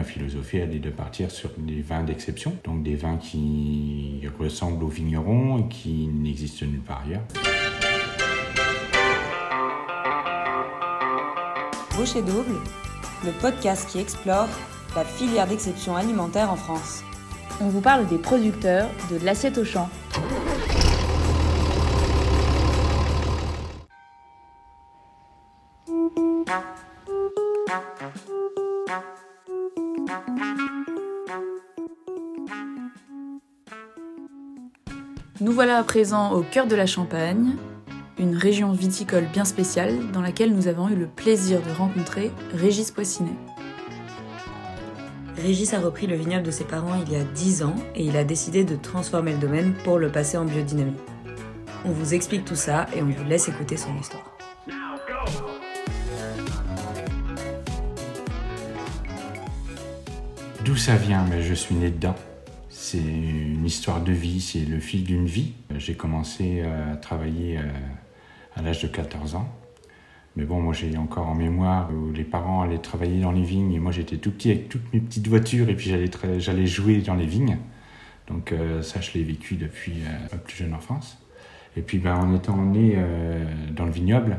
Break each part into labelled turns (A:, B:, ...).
A: ma philosophie, elle est de partir sur des vins d'exception, donc des vins qui ressemblent aux vignerons et qui n'existent nulle part ailleurs.
B: Rocher Double, le podcast qui explore la filière d'exception alimentaire en France.
C: On vous parle des producteurs, de l'assiette au champ. Nous voilà à présent au cœur de la Champagne, une région viticole bien spéciale dans laquelle nous avons eu le plaisir de rencontrer Régis Poissinet.
B: Régis a repris le vignoble de ses parents il y a 10 ans et il a décidé de transformer le domaine pour le passer en biodynamie. On vous explique tout ça et on vous laisse écouter son histoire.
A: D'où ça vient Mais Je suis né dedans. C'est une histoire de vie, c'est le fil d'une vie. J'ai commencé à travailler euh, à l'âge de 14 ans. Mais bon, moi j'ai encore en mémoire où les parents allaient travailler dans les vignes et moi j'étais tout petit avec toutes mes petites voitures et puis j'allais jouer dans les vignes. Donc euh, ça, je l'ai vécu depuis euh, ma plus jeune enfance. Et puis ben, en étant né dans le vignoble,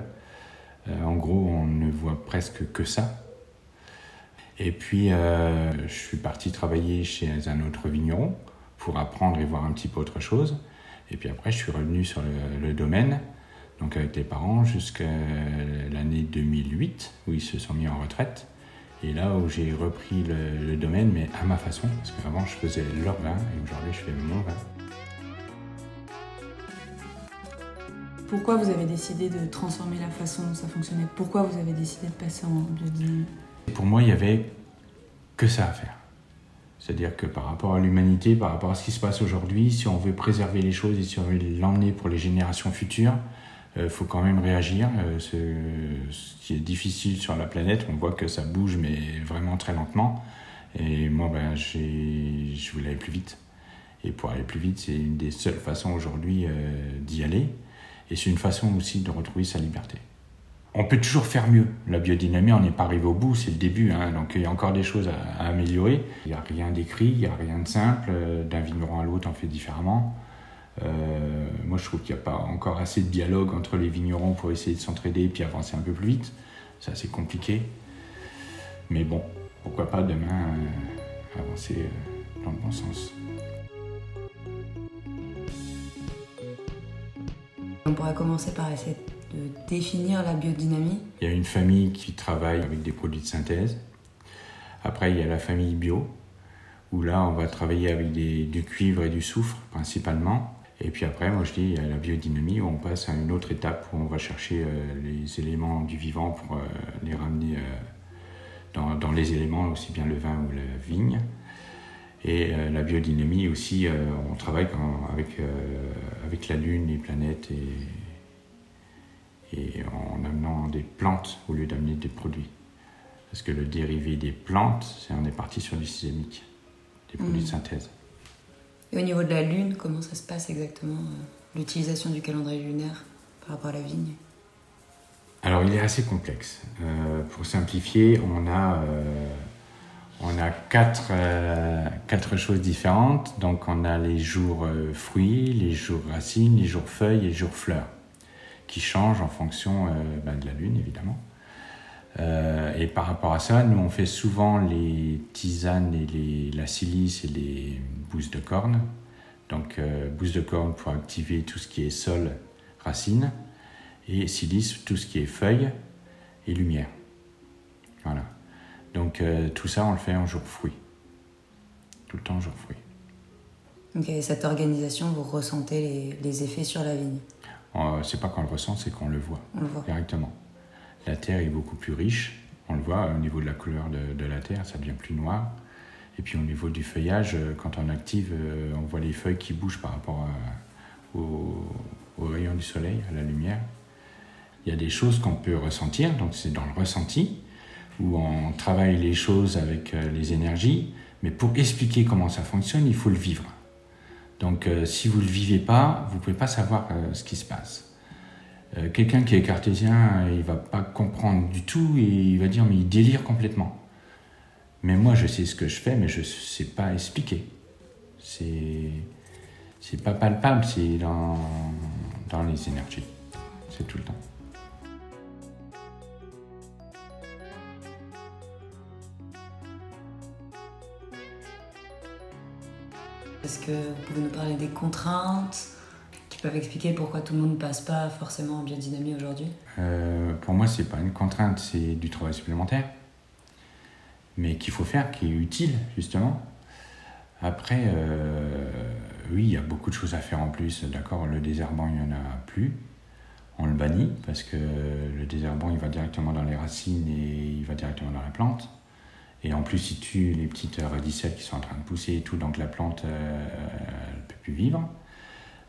A: en gros, on ne voit presque que ça. Et puis, euh, je suis parti travailler chez un autre vigneron pour apprendre et voir un petit peu autre chose. Et puis après, je suis revenu sur le, domaine, donc avec les parents, jusqu'à l'année 2008, où ils se sont mis en retraite. Et là où j'ai repris le, domaine, mais à ma façon, parce qu'avant je faisais leur vin et aujourd'hui je fais mon vin.
C: Pourquoi vous avez décidé de transformer la façon dont ça fonctionnait? Pourquoi vous avez décidé de passer en biodynamie
A: pour moi, il n'y avait que ça à faire. C'est-à-dire que par rapport à l'humanité, par rapport à ce qui se passe aujourd'hui, si on veut préserver les choses et si on veut l'emmener pour les générations futures, il euh, faut quand même réagir. Euh, ce, qui est difficile sur la planète, on voit que ça bouge, mais vraiment très lentement. Et moi, ben, je voulais aller plus vite. Et pour aller plus vite, c'est une des seules façons aujourd'hui euh, d'y aller. Et c'est une façon aussi de retrouver sa liberté on peut toujours faire mieux. La biodynamie, on n'est pas arrivé au bout, c'est le début, hein. donc il y a encore des choses à, améliorer. Il n'y a rien d'écrit, il n'y a rien de simple. Euh, d'un vigneron à l'autre, on fait différemment. Euh, moi, je trouve qu'il n'y a pas encore assez de dialogue entre les vignerons pour essayer de s'entraider et puis avancer un peu plus vite. C'est assez compliqué. Mais bon, pourquoi pas demain euh, avancer dans le bon sens.
B: On pourrait commencer par essayer de définir la biodynamie
A: Il y a une famille qui travaille avec des produits de synthèse. Après, il y a la famille bio, où là, on va travailler avec du cuivre et du soufre principalement. Et puis après, moi je dis, il y a la biodynamie, où on passe à une autre étape, où on va chercher euh, les éléments du vivant pour euh, les ramener euh, dans, les éléments, aussi bien le vin ou la vigne. Et la biodynamie aussi, on travaille avec, avec la Lune, les planètes et, et en amenant des plantes au lieu d'amener des produits. Parce que le dérivé des plantes, c'est on est parti sur du systémique, des produits de mm. synthèse.
B: Et au niveau de la Lune, comment ça se passe exactement, euh, l'utilisation du calendrier lunaire par rapport à la vigne?
A: Alors il est assez complexe. Euh, pour simplifier, on a, euh, on a quatre, quatre choses différentes. Donc on a les jours fruits, les jours racines, les jours feuilles et les jours fleurs qui change en fonction euh, ben, de la Lune, évidemment. Euh, et par rapport à ça, nous, on fait souvent les tisanes et les, la silice et les bousses de corne. Donc, euh, bousses de corne pour activer tout ce qui est sol, racine, et silice, tout ce qui est feuilles et lumière. Voilà. Donc, tout ça, on le fait en jour fruit. Tout le temps en jour fruit.
B: Ok, cette organisation, vous ressentez les, effets sur la vigne
A: c'est pas qu'on le ressent, c'est qu'on le voit, directement. La terre est beaucoup plus riche, on le voit au niveau de la couleur de, la terre, ça devient plus noir. Et puis au niveau du feuillage, euh, quand on active, euh, on voit les feuilles qui bougent par rapport au, au, rayon du soleil, à la lumière. Il y a des choses qu'on peut ressentir, donc c'est dans le ressenti, où on travaille les choses avec les énergies, mais pour expliquer comment ça fonctionne, il faut le vivre. Donc euh, si vous ne le vivez pas, vous ne pouvez pas savoir euh, ce qui se passe. Euh, quelqu'un qui est cartésien, il va pas comprendre du tout et il va dire mais il délire complètement. Mais moi, je sais ce que je fais, mais je ne sais pas expliquer. C'est pas palpable, c'est dans, dans les énergies. C'est tout le temps.
B: Est-ce que vous pouvez nous parler des contraintes qui peuvent expliquer pourquoi tout le monde ne passe pas forcément en biodynamie aujourd'hui
A: Euh, pour moi, c'est pas une contrainte, c'est du travail supplémentaire, mais qu'il faut faire, qui est utile justement. Après, euh, oui, il y a beaucoup de choses à faire en plus. D'accord, le désherbant, il n'y en a plus. On le bannit parce que le désherbant, il va directement dans les racines et il va directement dans la plante. Et en plus, il tue les petites radicelles qui sont en train de pousser et tout, donc la plante euh, ne peut plus vivre.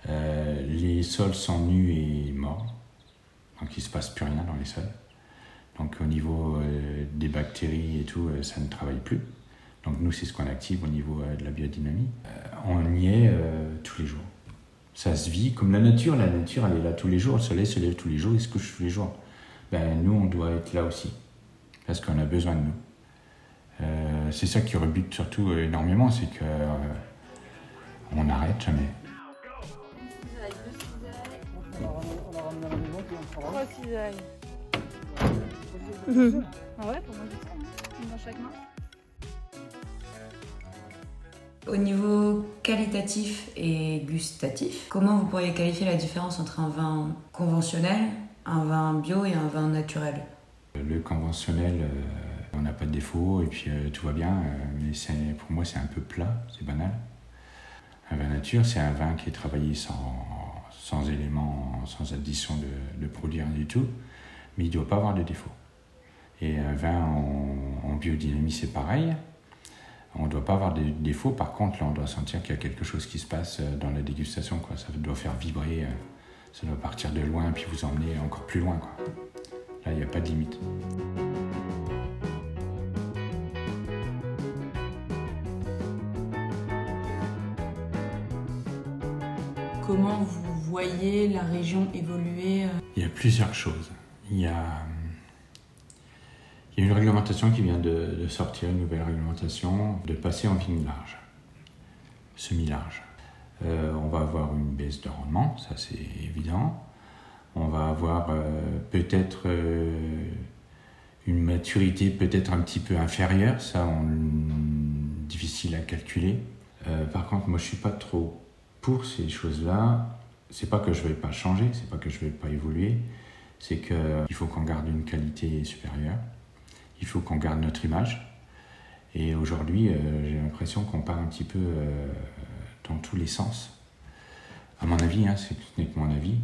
A: Euh, les sols sont nus et morts, donc il ne se passe plus rien dans les sols. Donc au niveau euh, des bactéries et tout, euh, ça ne travaille plus. Donc nous, c'est ce qu'on active au niveau euh, de la biodynamie. Euh, on y est euh, tous les jours. Ça se vit comme la nature. La nature, elle est là tous les jours. Le soleil se lève tous les jours, il se couche tous les jours? Ben, nous, on doit être là aussi, parce qu'on a besoin de nous. Euh, c'est ça qui rebute surtout euh, énormément, c'est que euh, on n'arrête jamais.
D: Trois cisailles.
C: Mhm.
D: Ah ouais, pour moi, c'est ça. hein. Une dans chaque main.
B: Au niveau qualitatif et gustatif, comment vous pourriez qualifier la différence entre un vin conventionnel, un vin bio et un vin naturel?
A: Le conventionnel, euh, on n'a pas de défaut et puis euh, tout va bien, euh, mais pour moi c'est un peu plat, c'est banal. Un vin nature, c'est un vin qui est travaillé sans, éléments, sans addition de, produits, rien du tout, mais il ne doit pas avoir de défaut. Et un vin en, biodynamie, c'est pareil. On ne doit pas avoir de défaut, par contre, là, on doit sentir qu'il y a quelque chose qui se passe euh, dans la dégustation. Ça doit faire vibrer, ça doit partir de loin, puis vous emmener encore plus loin. Là, il n'y a pas de limite.
C: La région évoluer euh,
A: Il y a plusieurs choses. Il y a, une réglementation qui vient de, sortir, une nouvelle réglementation, de passer en vigne large, semi-large. Euh, on va avoir une baisse de rendement, ça c'est évident. On va avoir euh, peut-être une maturité peut-être un petit peu inférieure, ça on, difficile à calculer. Par contre, moi je suis pas trop pour ces choses-là. C'est pas que je vais pas changer, c'est pas que je vais pas évoluer, c'est qu'il faut qu'on garde une qualité supérieure. Il faut qu'on garde notre image. Et aujourd'hui, euh, j'ai l'impression qu'on part un petit peu euh, dans tous les sens. À mon avis, hein, ce n'est que mon avis.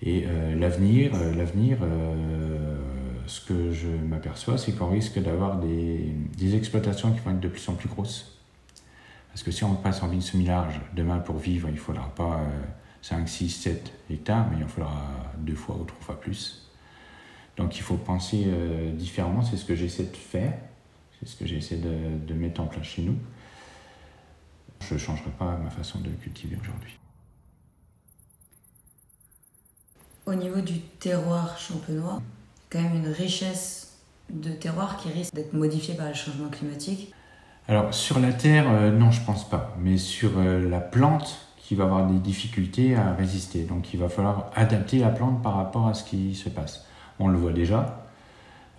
A: Et euh, l'avenir, l'avenir, ce que je m'aperçois, c'est qu'on risque d'avoir des, des exploitations qui vont être de plus en plus grosses. Parce que si on passe en vigne semi-large, demain pour vivre, il ne faudra pas 5, 6, 7 hectares, mais il en faudra deux fois ou trois fois plus. Donc il faut penser euh, différemment, c'est ce que j'essaie de faire, c'est ce que j'essaie de, de mettre en place chez nous. Je ne changerai pas ma façon de cultiver aujourd'hui.
B: Au niveau du terroir champenois, quand même une richesse de terroir qui risque d'être modifiée par le changement climatique.
A: Alors sur la terre, euh, non, je pense pas, mais sur euh, la plante, qui va avoir des difficultés à résister. Donc il va falloir adapter la plante par rapport à ce qui se passe. On le voit déjà.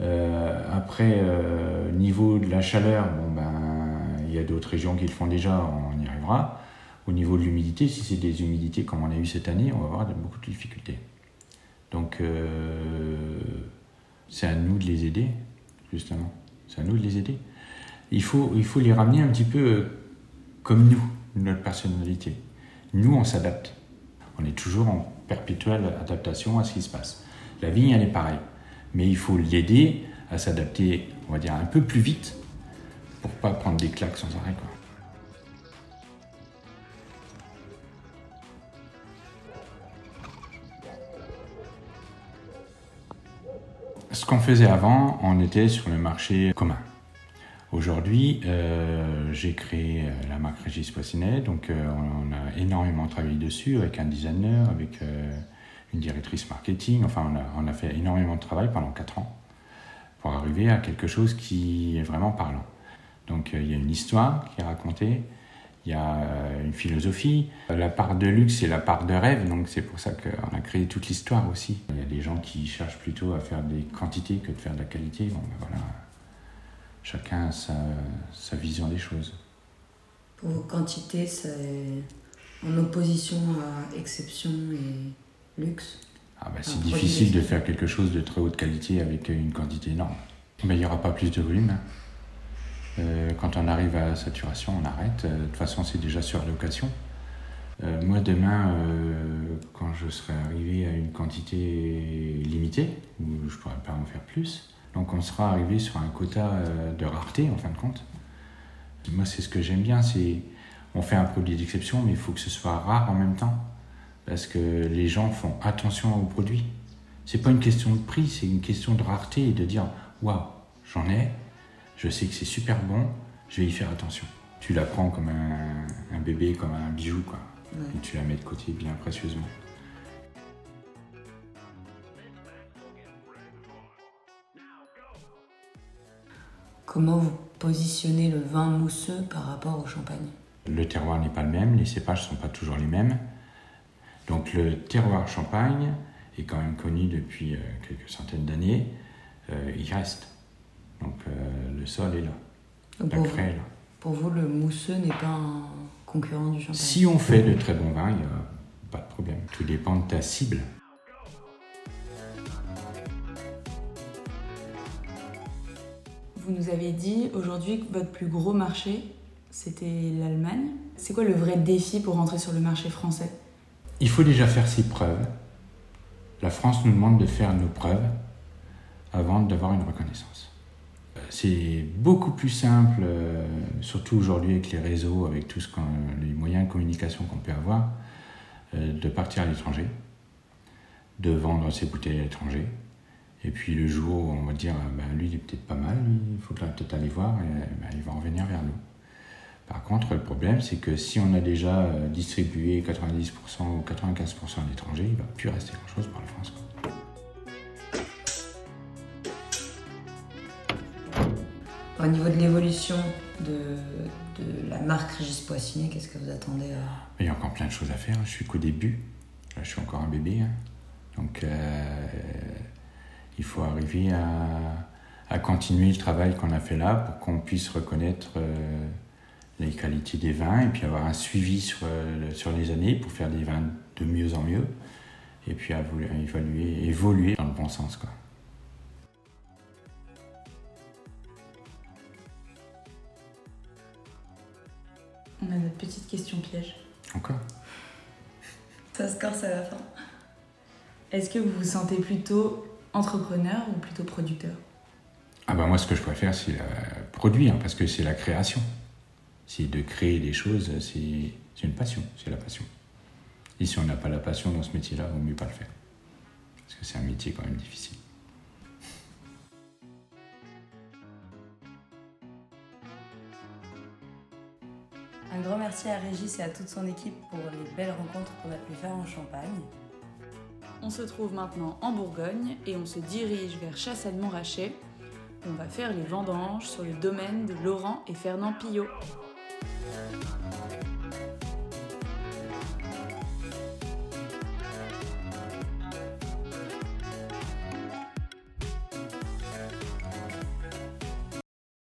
A: Euh, après, euh, niveau de la chaleur, bon ben, il y a d'autres régions qui le font déjà, on y arrivera. Au niveau de l'humidité, si c'est des humidités comme on a eu cette année, on va avoir beaucoup de difficultés. Donc euh, c'est à nous de les aider, justement. C'est à nous de les aider. Il faut, il faut les ramener un petit peu comme nous, notre personnalité. Nous, on s'adapte. On est toujours en perpétuelle adaptation à ce qui se passe. La vigne, elle est pareille. Mais il faut l'aider à s'adapter, on va dire, un peu plus vite pour pas prendre des claques sans arrêt. Quoi. Ce qu'on faisait avant, on était sur le marché commun. Aujourd'hui, euh, j'ai créé euh, la marque Régis Poissinet, donc euh, on, a énormément travaillé dessus avec un designer, avec une directrice marketing. Enfin, on a, fait énormément de travail pendant 4 ans pour arriver à quelque chose qui est vraiment parlant. Donc il y a une histoire qui est racontée, il y a une philosophie. La part de luxe, c'est la part de rêve, donc c'est pour ça qu'on a créé toute l'histoire aussi. Il y a des gens qui cherchent plutôt à faire des quantités que de faire de la qualité. Bon, ben voilà, chacun a sa, sa vision des choses.
B: Pour vos quantités, c'est en opposition à exception et luxe.
A: Ah bah, c'est difficile de faire quelque chose de très haute qualité avec une quantité énorme. Mais il n'y aura pas plus de volume. Euh, quand on arrive à saturation, on arrête. Euh, De toute façon, c'est déjà sur location. Euh, moi, demain, euh, quand je serai arrivé à une quantité limitée, où je ne pourrai pas en faire plus, donc on sera arrivé sur un quota euh, de rareté, en fin de compte. Moi, c'est ce que j'aime bien, c'est on fait un produit d'exception, mais il faut que ce soit rare en même temps parce que les gens font attention aux produits. C'est pas une question de prix, c'est une question de rareté et de dire waouh, j'en ai, je sais que c'est super bon, je vais y faire attention. Tu la prends comme un, un bébé, comme un bijou, quoi.
B: Ouais.
A: Et tu la mets de côté bien précieusement.
B: Comment vous positionnez le vin mousseux par rapport au champagne?
A: Le terroir n'est pas le même, les cépages ne sont pas toujours les mêmes. Donc le terroir champagne est quand même connu depuis euh, quelques centaines d'années. Euh, il reste. Donc euh, le sol est là,
B: Donc
A: la
B: pour,
A: craie est là.
B: pour vous, le mousseux n'est pas un concurrent du champagne?
A: Si on fait de très bons vins, il n'y a pas de problème. Tout dépend de ta cible.
C: Vous nous avez dit aujourd'hui que votre plus gros marché, c'était l'Allemagne. C'est quoi le vrai défi pour rentrer sur le marché français?
A: Il faut déjà faire ses preuves. La France nous demande de faire nos preuves avant d'avoir une reconnaissance. Euh, C'est beaucoup plus simple, euh, surtout aujourd'hui avec les réseaux, avec qu'on- les moyens de communication qu'on peut avoir, euh, de partir à l'étranger, de vendre ses bouteilles à l'étranger. Et puis le jour où on va dire, euh, bah, lui il est peut-être pas mal, il faut peut-être aller voir, et, bah, il va revenir vers nous. Par contre, le problème, c'est que si on a déjà euh, distribué 90% ou 95% à l'étranger, il ne va plus rester grand-chose pour la France. quoi.
B: Au niveau de l'évolution de, de la marque Régis Poissinier, qu'est-ce que vous attendez à...
A: Il y a encore plein de choses à faire. Je suis qu'au début. Là, je suis encore un bébé. hein. Donc, euh, il faut arriver à, à continuer le travail qu'on a fait là pour qu'on puisse reconnaître euh, les qualités des vins et puis avoir un suivi sur, euh, sur les années pour faire des vins de mieux en mieux et puis à évaluer, évoluer dans le bon sens. Quoi.
C: On a notre petite question piège.
A: Encore?
B: Ça se corse à la fin.
C: Est-ce que vous vous sentez plutôt entrepreneur ou plutôt producteur
A: Ah ben moi, ce que je préfère, c'est produire, parce que c'est la création. C'est de créer des choses, c'est c'est une passion, c'est la passion. Et si on n'a pas la passion dans ce métier-là, il vaut mieux pas le faire. Parce que c'est un métier quand même difficile.
B: Un grand merci à Régis et à toute son équipe pour les belles rencontres qu'on a pu faire en Champagne.
C: On se trouve maintenant en Bourgogne et on se dirige vers Chassagne-Montrachet. On va faire les vendanges sur le domaine de Laurent et Fernand Pillot.